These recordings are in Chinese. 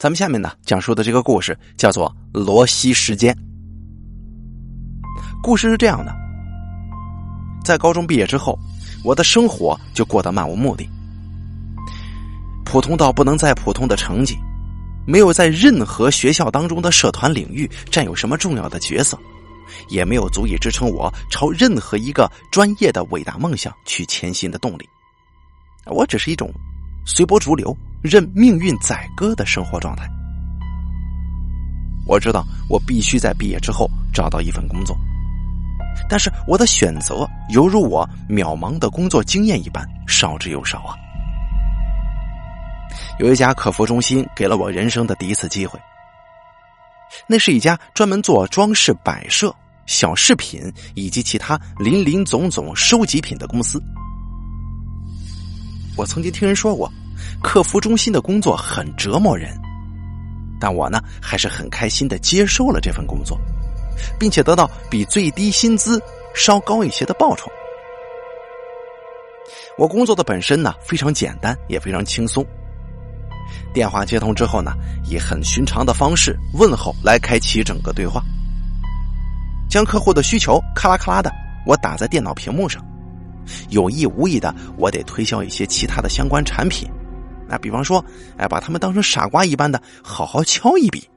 咱们下面呢讲述的这个故事叫做《罗西时间》。故事是这样的：在高中毕业之后，我的生活就过得漫无目的，普通到不能再普通的成绩，没有在任何学校当中的社团领域占有什么重要的角色，也没有足以支撑我朝任何一个专业的伟大梦想去前行的动力。我只是一种随波逐流。任命运宰割的生活状态。我知道我必须在毕业之后找到一份工作，但是我的选择犹如我渺茫的工作经验一般少之又少啊。有一家客服中心给了我人生的第一次机会，那是一家专门做装饰摆设、小饰品以及其他林林总总收集品的公司。我曾经听人说过。客服中心的工作很折磨人，但我呢还是很开心的接受了这份工作，并且得到比最低薪资稍高一些的报酬。我工作的本身呢非常简单，也非常轻松。电话接通之后呢，以很寻常的方式问候来开启整个对话，将客户的需求咔啦咔啦的我打在电脑屏幕上，有意无意的我得推销一些其他的相关产品。那比方说，哎，把他们当成傻瓜一般的好好敲一笔，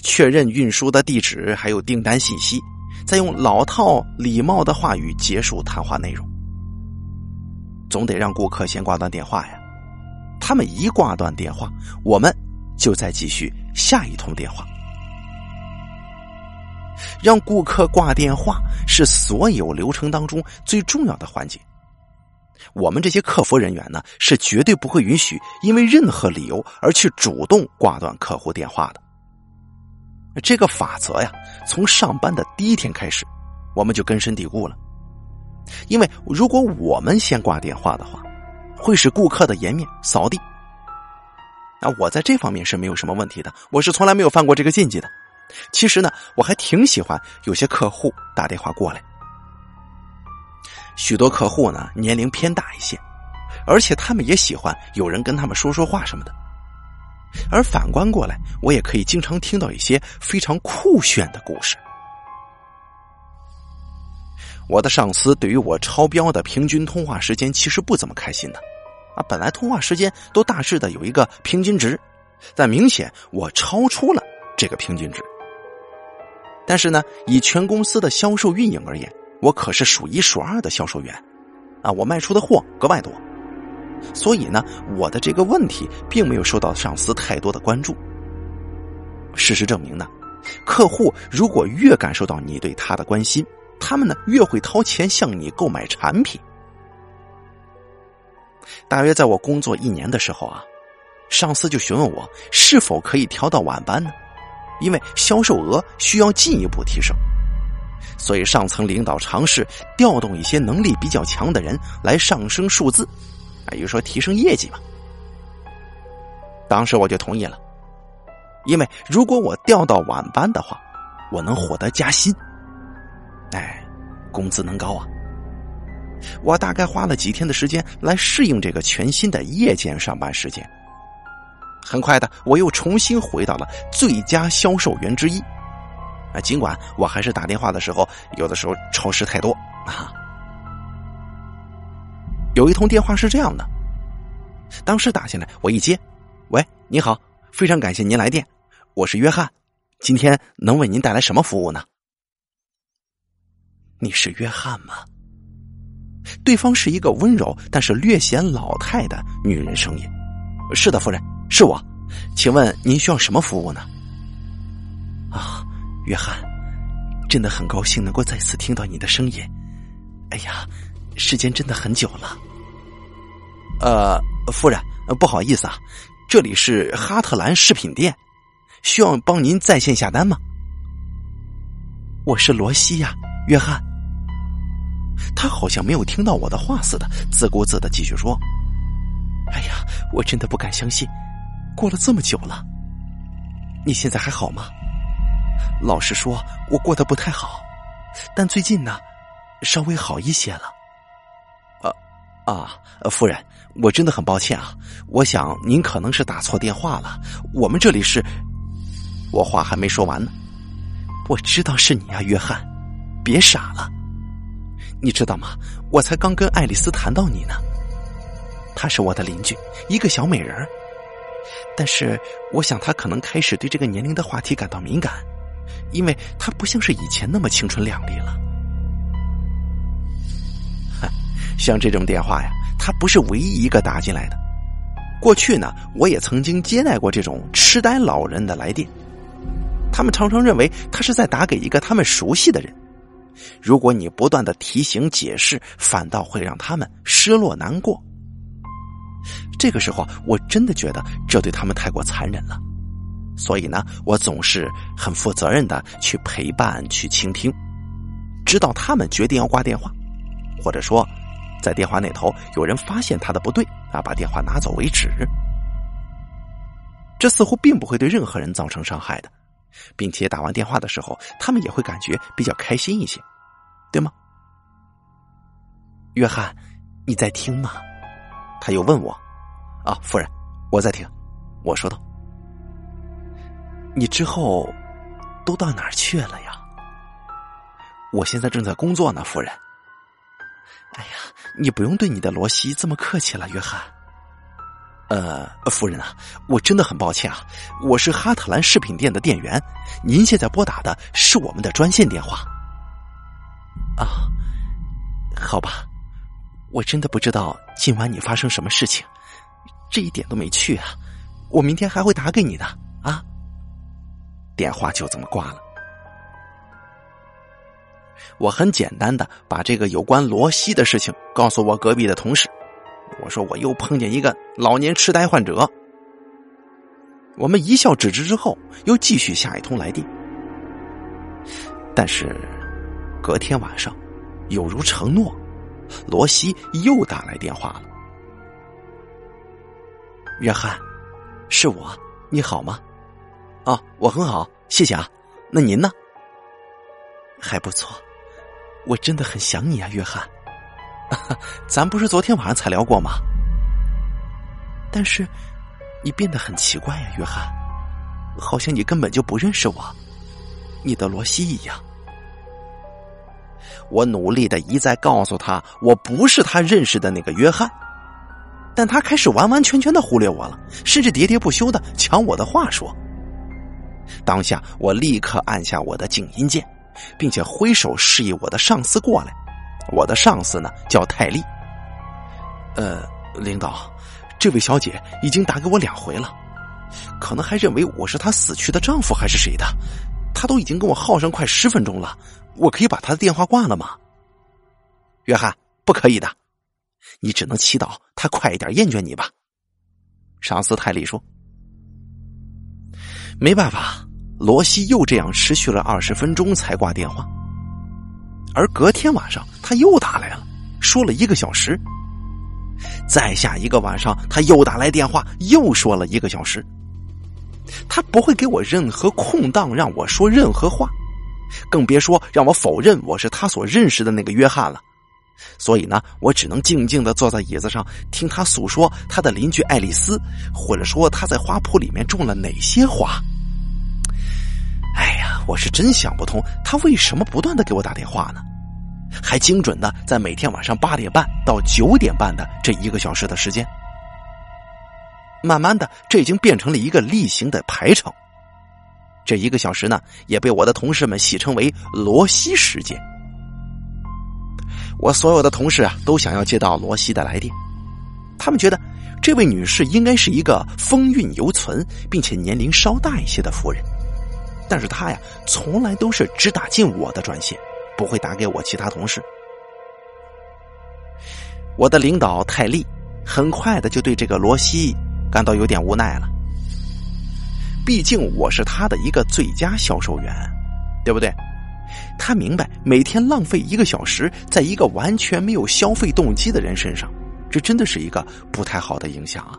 确认运输的地址还有订单信息，再用老套礼貌的话语结束谈话内容。总得让顾客先挂断电话呀，他们一挂断电话，我们就再继续下一通电话。让顾客挂电话是所有流程当中最重要的环节。我们这些客服人员呢，是绝对不会允许因为任何理由而去主动挂断客户电话的。这个法则呀，从上班的第一天开始，我们就根深蒂固了。因为如果我们先挂电话的话，会使顾客的颜面扫地。那我在这方面是没有什么问题的，我是从来没有犯过这个禁忌的。其实呢，我还挺喜欢有些客户打电话过来。许多客户呢年龄偏大一些，而且他们也喜欢有人跟他们说说话什么的。而反观过来，我也可以经常听到一些非常酷炫的故事。我的上司对于我超标的平均通话时间其实不怎么开心的，啊，本来通话时间都大致的有一个平均值，但明显我超出了这个平均值。但是呢，以全公司的销售运营而言。我可是数一数二的销售员，啊，我卖出的货格外多，所以呢，我的这个问题并没有受到上司太多的关注。事实证明呢，客户如果越感受到你对他的关心，他们呢越会掏钱向你购买产品。大约在我工作一年的时候啊，上司就询问我是否可以调到晚班呢？因为销售额需要进一步提升。所以上层领导尝试调动一些能力比较强的人来上升数字，啊，也就说提升业绩嘛。当时我就同意了，因为如果我调到晚班的话，我能获得加薪，哎，工资能高啊。我大概花了几天的时间来适应这个全新的夜间上班时间，很快的我又重新回到了最佳销售员之一。啊，尽管我还是打电话的时候，有的时候超时太多啊。有一通电话是这样的，当时打进来，我一接，喂，你好，非常感谢您来电，我是约翰，今天能为您带来什么服务呢？你是约翰吗？对方是一个温柔但是略显老态的女人声音。是的，夫人，是我，请问您需要什么服务呢？啊。约翰，真的很高兴能够再次听到你的声音。哎呀，时间真的很久了。呃，夫人，不好意思啊，这里是哈特兰饰品店，需要帮您在线下单吗？我是罗西呀，约翰。他好像没有听到我的话似的，自顾自的继续说：“哎呀，我真的不敢相信，过了这么久了，你现在还好吗？”老实说，我过得不太好，但最近呢，稍微好一些了。啊啊，夫人，我真的很抱歉啊，我想您可能是打错电话了。我们这里是……我话还没说完呢，我知道是你啊，约翰，别傻了。你知道吗？我才刚跟爱丽丝谈到你呢。她是我的邻居，一个小美人儿。但是，我想她可能开始对这个年龄的话题感到敏感，因为她不像是以前那么青春靓丽了。像这种电话呀，他不是唯一一个打进来的。过去呢，我也曾经接待过这种痴呆老人的来电。他们常常认为他是在打给一个他们熟悉的人。如果你不断的提醒解释，反倒会让他们失落难过。这个时候，我真的觉得这对他们太过残忍了。所以呢，我总是很负责任的去陪伴、去倾听，直到他们决定要挂电话，或者说。在电话那头有人发现他的不对啊，把电话拿走为止。这似乎并不会对任何人造成伤害的，并且打完电话的时候，他们也会感觉比较开心一些，对吗？约翰，你在听吗？他又问我。啊，夫人，我在听。我说道。你之后都到哪儿去了呀？我现在正在工作呢，夫人。哎呀，你不用对你的罗西这么客气了，约翰。呃，夫人啊，我真的很抱歉啊，我是哈特兰饰品店的店员，您现在拨打的是我们的专线电话。啊，好吧，我真的不知道今晚你发生什么事情，这一点都没去啊，我明天还会打给你的啊。电话就这么挂了。我很简单的把这个有关罗西的事情告诉我隔壁的同事，我说我又碰见一个老年痴呆患者。我们一笑置之之后，又继续下一通来电。但是隔天晚上，有如承诺，罗西又打来电话了。约翰，是我，你好吗？啊，我很好，谢谢啊。那您呢？还不错。我真的很想你啊，约翰。咱不是昨天晚上才聊过吗？但是你变得很奇怪呀，约翰，好像你根本就不认识我，你的罗西一样。我努力的一再告诉他，我不是他认识的那个约翰，但他开始完完全全的忽略我了，甚至喋喋不休的抢我的话说。当下，我立刻按下我的静音键。并且挥手示意我的上司过来。我的上司呢叫泰利。呃，领导，这位小姐已经打给我两回了，可能还认为我是她死去的丈夫还是谁的。她都已经跟我耗上快十分钟了，我可以把他的电话挂了吗？约翰，不可以的，你只能祈祷他快一点厌倦你吧。上司泰利说：“没办法。”罗西又这样持续了二十分钟才挂电话，而隔天晚上他又打来了，说了一个小时。再下一个晚上他又打来电话，又说了一个小时。他不会给我任何空档让我说任何话，更别说让我否认我是他所认识的那个约翰了。所以呢，我只能静静的坐在椅子上听他诉说他的邻居爱丽丝，或者说他在花圃里面种了哪些花。哎呀，我是真想不通，他为什么不断的给我打电话呢？还精准的在每天晚上八点半到九点半的这一个小时的时间。慢慢的，这已经变成了一个例行的排程。这一个小时呢，也被我的同事们戏称为“罗西时间”。我所有的同事啊，都想要接到罗西的来电，他们觉得这位女士应该是一个风韵犹存，并且年龄稍大一些的夫人。但是她呀，从来都是只打进我的专线，不会打给我其他同事。我的领导泰利很快的就对这个罗西感到有点无奈了。毕竟我是他的一个最佳销售员，对不对？他明白每天浪费一个小时在一个完全没有消费动机的人身上，这真的是一个不太好的影响啊。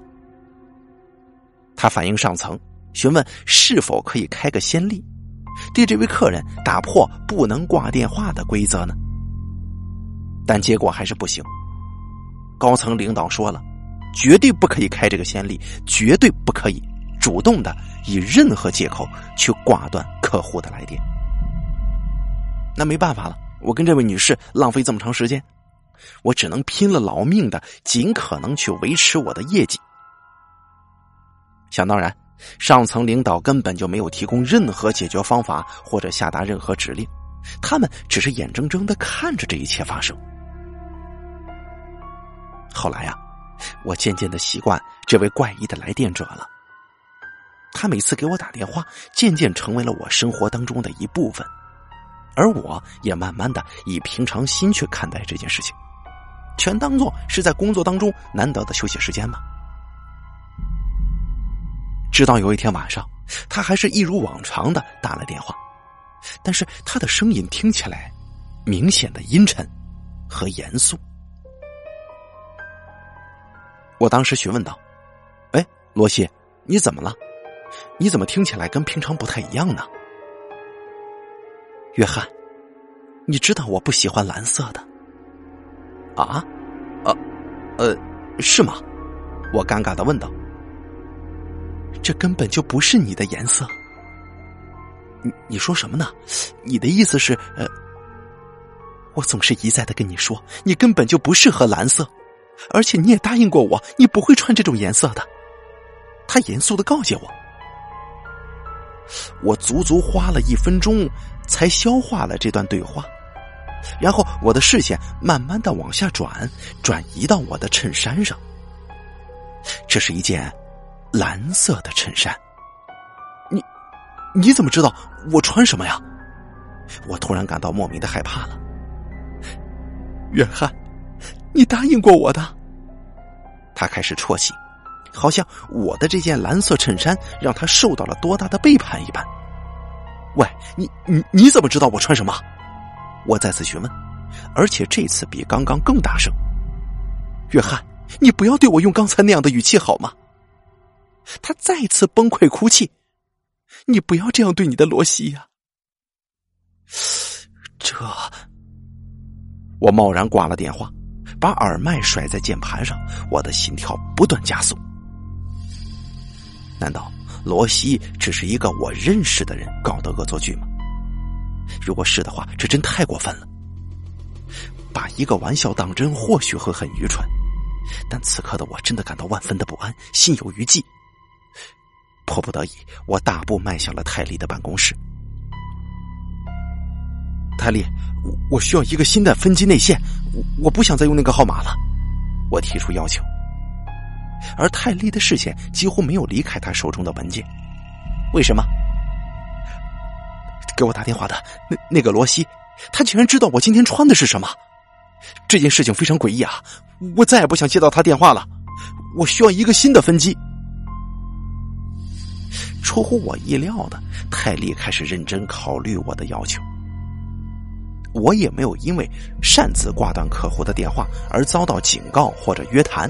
他反映上层。询问是否可以开个先例，对这位客人打破不能挂电话的规则呢？但结果还是不行。高层领导说了，绝对不可以开这个先例，绝对不可以主动的以任何借口去挂断客户的来电。那没办法了，我跟这位女士浪费这么长时间，我只能拼了老命的尽可能去维持我的业绩。想当然，上层领导根本就没有提供任何解决方法或者下达任何指令，他们只是眼睁睁的看着这一切发生。后来呀，我渐渐的习惯这位怪异的来电者了。他每次给我打电话，渐渐成为了我生活当中的一部分，而我也慢慢的以平常心去看待这件事情，全当做是在工作当中难得的休息时间嘛。直到有一天晚上，他还是一如往常的打了电话，但是他的声音听起来明显的阴沉和严肃。我当时询问道：“哎，罗西，你怎么了？你怎么听起来跟平常不太一样呢？”约翰，你知道我不喜欢蓝色的。啊？呃，呃，是吗？我尴尬的问道。这根本就不是你的颜色。你你说什么呢？你的意思是，呃，我总是一再的跟你说，你根本就不适合蓝色。而且你也答应过我，你不会穿这种颜色的。他严肃的告诫我。我足足花了一分钟才消化了这段对话，然后我的视线慢慢的往下转，转移到我的衬衫上。这是一件蓝色的衬衫。你你怎么知道我穿什么呀？我突然感到莫名的害怕了。约翰。你答应过我的。他开始啜泣，好像我的这件蓝色衬衫让他受到了多大的背叛一般。喂，你你你怎么知道我穿什么？我再次询问，而且这次比刚刚更大声。约翰，你不要对我用刚才那样的语气好吗？他再次崩溃哭泣。你不要这样对你的罗西呀。这，我贸然挂了电话。把耳麦甩在键盘上，我的心跳不断加速。难道罗西只是一个我认识的人搞的恶作剧吗？如果是的话，这真太过分了。把一个玩笑当真，或许会很愚蠢，但此刻的我真的感到万分的不安，心有余悸。迫不得已，我大步迈向了泰利的办公室。泰利，我我需要一个新的分机内线，我我不想再用那个号码了。我提出要求，而泰利的视线几乎没有离开他手中的文件。为什么？给我打电话的那那个罗西，他竟然知道我今天穿的是什么？这件事情非常诡异啊！我再也不想接到他电话了。我需要一个新的分机。出乎我意料的，泰利开始认真考虑我的要求。我也没有因为擅自挂断客户的电话而遭到警告或者约谈。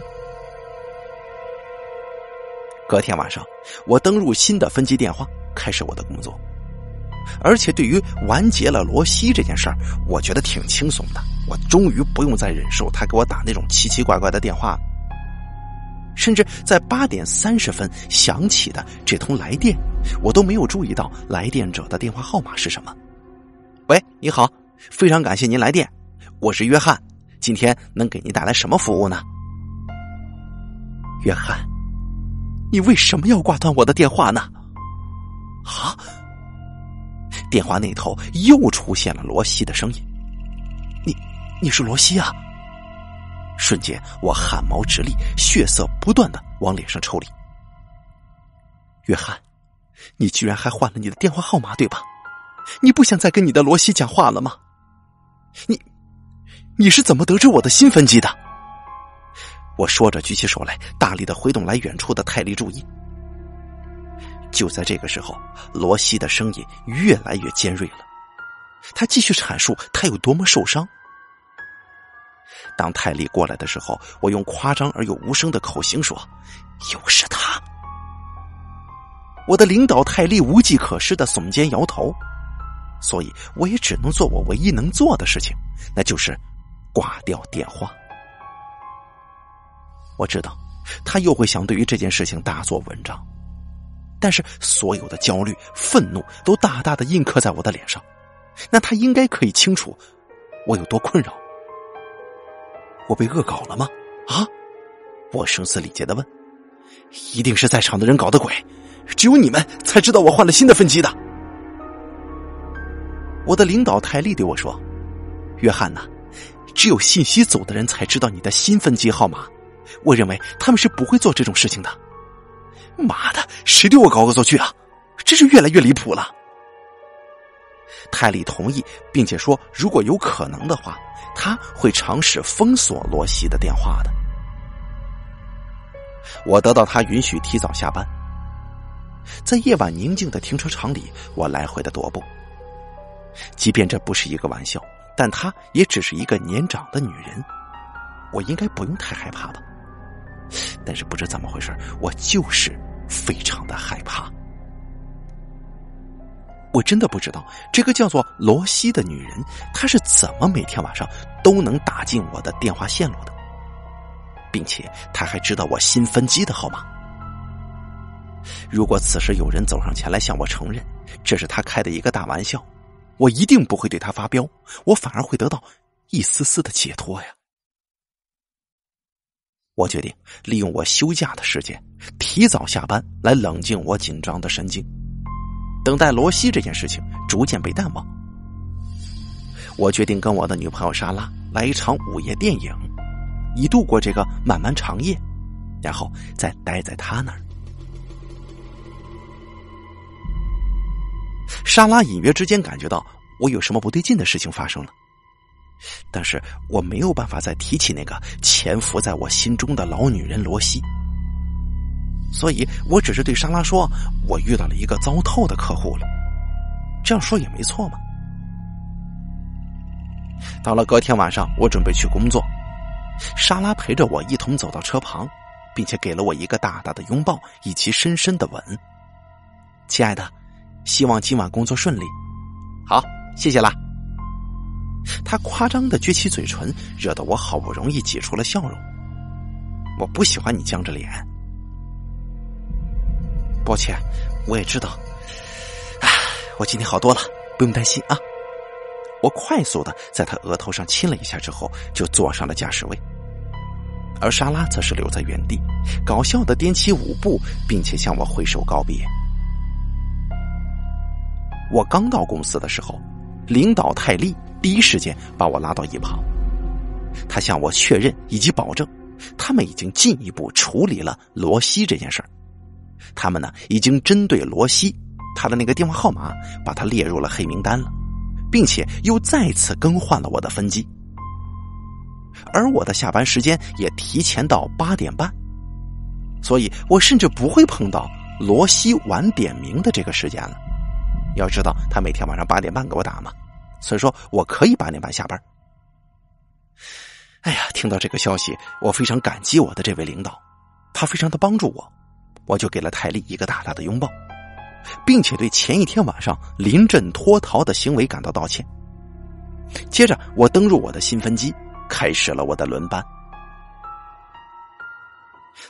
隔天晚上，我登入新的分机电话，开始我的工作。而且，对于完结了罗西这件事儿，我觉得挺轻松的。我终于不用再忍受他给我打那种奇奇怪怪的电话了。甚至在八点三十分响起的这通来电，我都没有注意到来电者的电话号码是什么。喂，你好。非常感谢您来电，我是约翰，今天能给您带来什么服务呢？约翰，你为什么要挂断我的电话呢？啊！电话那头又出现了罗西的声音。你，你是罗西啊？瞬间我汗毛直立，血色不断的往脸上抽离。约翰，你居然还换了你的电话号码对吧？你不想再跟你的罗西讲话了吗？你，你是怎么得知我的新分机的？我说着，举起手来，大力的挥动来远处的泰利注意。就在这个时候，罗西的声音越来越尖锐了。他继续阐述他有多么受伤。当泰利过来的时候，我用夸张而又无声的口型说：“又是他。”我的领导泰利无计可施的耸肩摇头。所以，我也只能做我唯一能做的事情，那就是挂掉电话。我知道他又会想对于这件事情大做文章。但是所有的焦虑、愤怒都大大的印刻在我的脸上，那他应该可以清楚我有多困扰。我被恶搞了吗？啊！我声嘶力竭的问：“一定是在场的人搞的鬼，只有你们才知道我换了新的分机的。”我的领导泰利对我说：“约翰呐，只有信息组的人才知道你的新分机号码。我认为他们是不会做这种事情的。”妈的，谁对我搞恶作剧啊？真是越来越离谱了。泰利同意，并且说，如果有可能的话，他会尝试封锁罗西的电话的。我得到他允许提早下班，在夜晚宁静的停车场里，我来回的踱步。即便这不是一个玩笑，但她也只是一个年长的女人，我应该不用太害怕吧？但是不知怎么回事，我就是非常的害怕。我真的不知道这个叫做罗西的女人，她是怎么每天晚上都能打进我的电话线路的，并且她还知道我新分机的号码。如果此时有人走上前来向我承认这是他开的一个大玩笑，我一定不会对他发飙，我反而会得到一丝丝的解脱呀。我决定利用我休假的时间，提早下班来冷静我紧张的神经，等待罗西这件事情逐渐被淡忘。我决定跟我的女朋友莎拉来一场午夜电影，以度过这个漫漫长夜，然后再待在她那儿。莎拉隐约之间感觉到我有什么不对劲的事情发生了。但是我没有办法再提起那个潜伏在我心中的老女人罗西，所以我只是对莎拉说：“我遇到了一个糟透的客户了。”这样说也没错嘛。到了隔天晚上，我准备去工作，莎拉陪着我一同走到车旁，并且给了我一个大大的拥抱以及深深的吻。亲爱的，希望今晚工作顺利。好，谢谢啦。他夸张的撅起嘴唇，惹得我好不容易挤出了笑容。我不喜欢你僵着脸。抱歉，我也知道。唉，我今天好多了，不用担心啊。我快速的在他额头上亲了一下之后，就坐上了驾驶位。而莎拉则是留在原地，搞笑的颠起舞步，并且向我挥手告别。我刚到公司的时候，领导泰利。第一时间把我拉到一旁，他向我确认以及保证，他们已经进一步处理了罗西这件事儿。他们呢，已经针对罗西他的那个电话号码，把他列入了黑名单了，并且又再次更换了我的分机。而我的下班时间也提前到八点半，所以我甚至不会碰到罗西晚点名的这个时间了。要知道，他每天晚上八点半给我打嘛。所以说我可以八点半下班。哎呀，听到这个消息，我非常感激我的这位领导，他非常的帮助我，我就给了泰利一个大大的拥抱，并且对前一天晚上临阵脱逃的行为感到道歉。接着，我登入我的新分机，开始了我的轮班。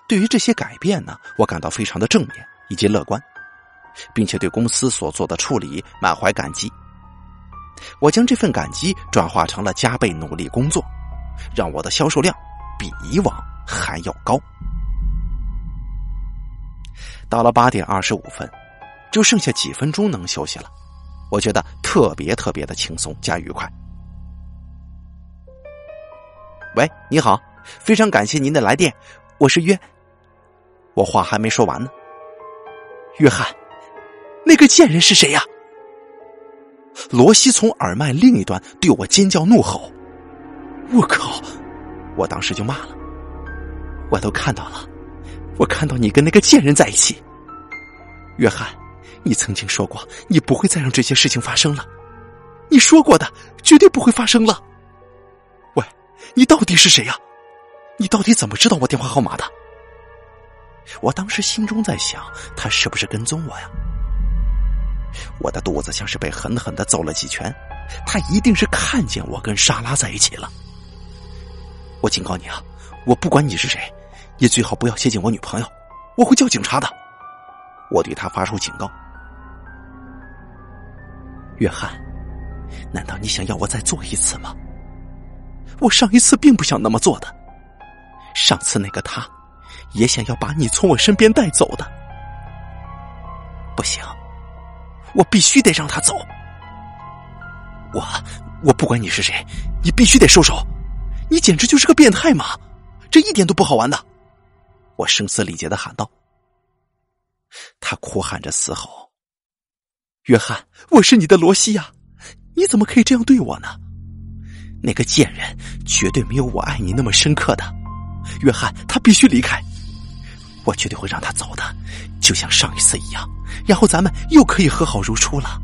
对于这些改变呢，我感到非常的正面以及乐观，并且对公司所做的处理满怀感激。我将这份感激转化成了加倍努力工作，让我的销售量比以往还要高。到了八点二十五分，就剩下几分钟能休息了，我觉得特别特别的轻松加愉快。喂，你好，非常感谢您的来电，我是约。我话还没说完呢，约翰，那个贱人是谁呀？罗西从耳麦另一端对我尖叫怒吼：“我靠！”我当时就骂了：“我都看到了，我看到你跟那个贱人在一起。”约翰，你曾经说过你不会再让这些事情发生了，你说过的绝对不会发生了。喂，你到底是谁呀？你到底怎么知道我电话号码的？我当时心中在想，他是不是跟踪我呀？我的肚子像是被狠狠的揍了几拳，他一定是看见我跟莎拉在一起了。我警告你啊，我不管你是谁，你最好不要接近我女朋友，我会叫警察的。我对他发出警告。约翰，难道你想要我再做一次吗？我上一次并不想那么做的。上次那个他，也想要把你从我身边带走的。不行，我必须得让他走。我，我不管你是谁，你必须得收手。你简直就是个变态嘛！这一点都不好玩的。我声嘶力竭的喊道。他哭喊着嘶吼：“约翰，我是你的罗西呀，你怎么可以这样对我呢？那个贱人绝对没有我爱你那么深刻的。约翰，他必须离开，我绝对会让他走的，就像上一次一样，然后咱们又可以和好如初了。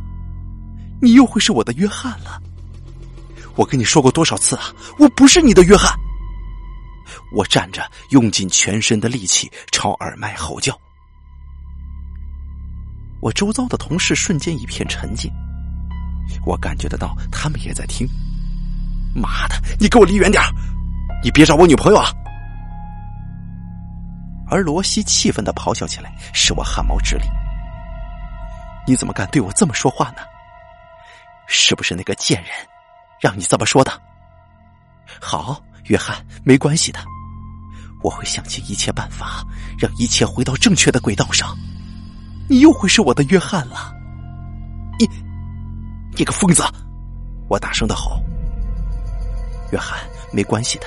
你又会是我的约翰了。我跟你说过多少次啊，我不是你的约翰。我站着，用尽全身的力气朝耳麦吼叫。”我周遭的同事瞬间一片沉静，我感觉得到他们也在听。妈的，你给我离远点你别找我女朋友啊！而罗西气愤的咆哮起来，使我汗毛直立。你怎么敢对我这么说话呢？是不是那个贱人让你这么说的？好，约翰，没关系的，我会想尽一切办法，让一切回到正确的轨道上。你又会是我的约翰了！你，你个疯子！我大声的吼。约翰，没关系的，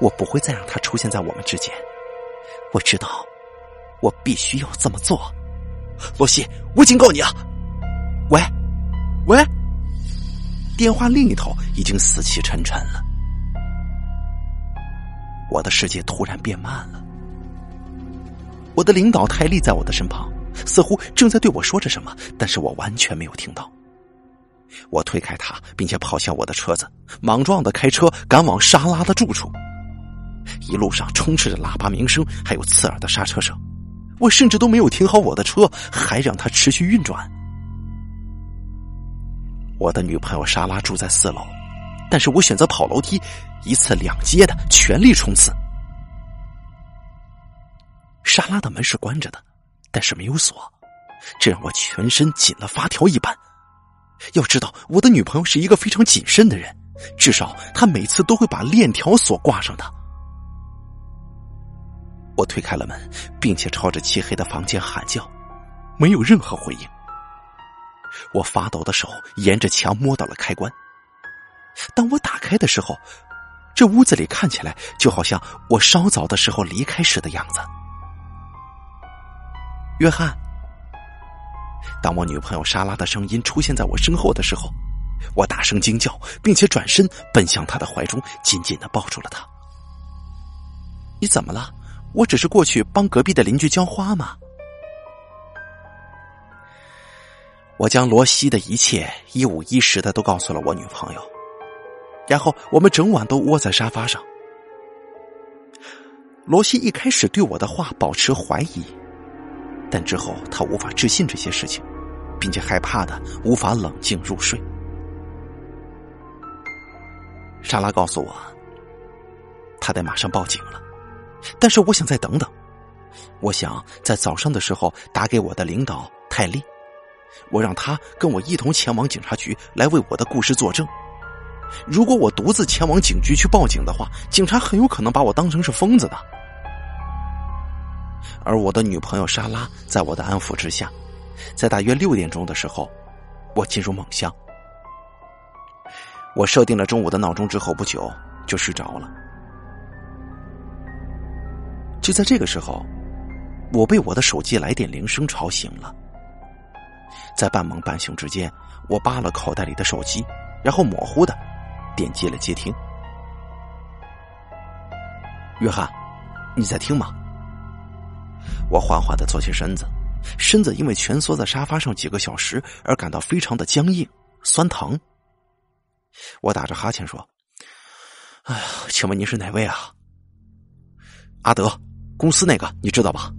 我不会再让他出现在我们之间。我知道，我必须要这么做。罗西，我警告你啊！喂，喂！电话另一头已经死气沉沉了。我的世界突然变慢了。我的领导泰利在我的身旁。似乎正在对我说着什么，但是我完全没有听到。我推开他，并且跑向我的车子，莽撞的开车赶往莎拉的住处。一路上充斥着喇叭鸣声，还有刺耳的刹车声。我甚至都没有停好我的车，还让它持续运转。我的女朋友莎拉住在四楼，但是我选择跑楼梯，一次两阶的全力冲刺。莎拉的门是关着的。但是没有锁，这让我全身紧了发条一般。要知道，我的女朋友是一个非常谨慎的人，至少她每次都会把链条锁挂上的。我推开了门，并且朝着漆黑的房间喊叫，没有任何回应。我发抖的手沿着墙摸到了开关。当我打开的时候，这屋子里看起来就好像我稍早的时候离开时的样子。约翰，当我女朋友莎拉的声音出现在我身后的时候，我大声惊叫，并且转身奔向她的怀中，紧紧的抱住了她。你怎么了？我只是过去帮隔壁的邻居浇花嘛。我将罗西的一切一五一十的都告诉了我女朋友，然后我们整晚都窝在沙发上。罗西一开始对我的话保持怀疑。但之后，他无法置信这些事情，并且害怕的无法冷静入睡。莎拉告诉我，他得马上报警了，但是我想再等等。我想在早上的时候打给我的领导泰利，我让他跟我一同前往警察局来为我的故事作证。如果我独自前往警局去报警的话，警察很有可能把我当成是疯子的。而我的女朋友莎拉在我的安抚之下，在大约六点钟的时候，我进入梦乡。我设定了中午的闹钟之后不久就睡着了。就在这个时候，我被我的手机来电铃声吵醒了。在半梦半醒之间，我扒了口袋里的手机，然后模糊的点击了接听。约翰，你在听吗？我缓缓的坐起身子，身子因为蜷缩在沙发上几个小时而感到非常的僵硬、酸疼。我打着哈欠说：“哎呀，请问您是哪位啊？”阿德，公司那个你知道吧？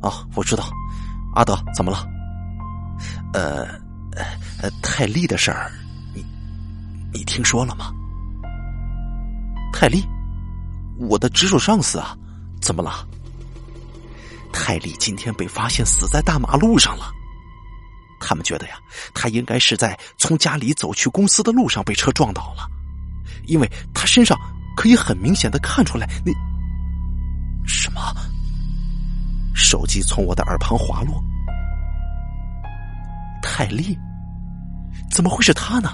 啊，我知道。阿德，怎么了？呃，呃，泰利的事儿，你你听说了吗？泰利，我的直属上司啊，怎么了？泰利今天被发现死在大马路上了。他们觉得呀，他应该是在从家里走去公司的路上被车撞倒了，因为他身上可以很明显的看出来那什么。手机从我的耳旁滑落，泰利，怎么会是他呢？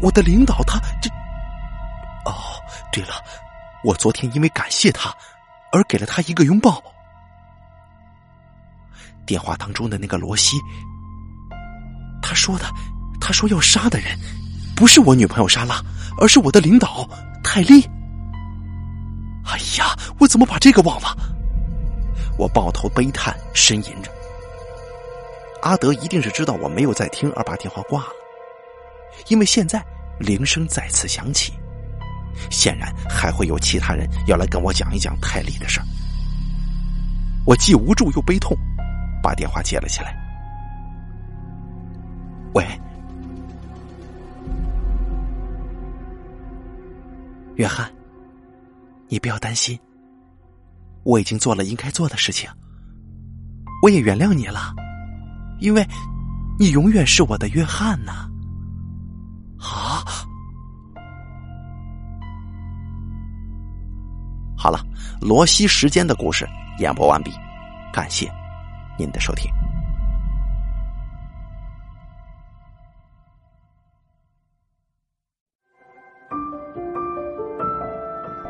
我的领导他这……哦，对了，我昨天因为感谢他而给了他一个拥抱。电话当中的那个罗西。他说的，他说要杀的人，不是我女朋友莎拉，而是我的领导泰利。哎呀，我怎么把这个忘了？我抱头悲叹，呻吟着。阿德一定是知道我没有在听，而把电话挂了，因为现在铃声再次响起，显然还会有其他人要来跟我讲一讲泰利的事儿。我既无助又悲痛，把电话接了起来。喂，约翰，你不要担心，我已经做了应该做的事情，我也原谅你了，因为你永远是我的约翰呐。啊，好了，罗西时间的故事演播完毕，感谢您的收听。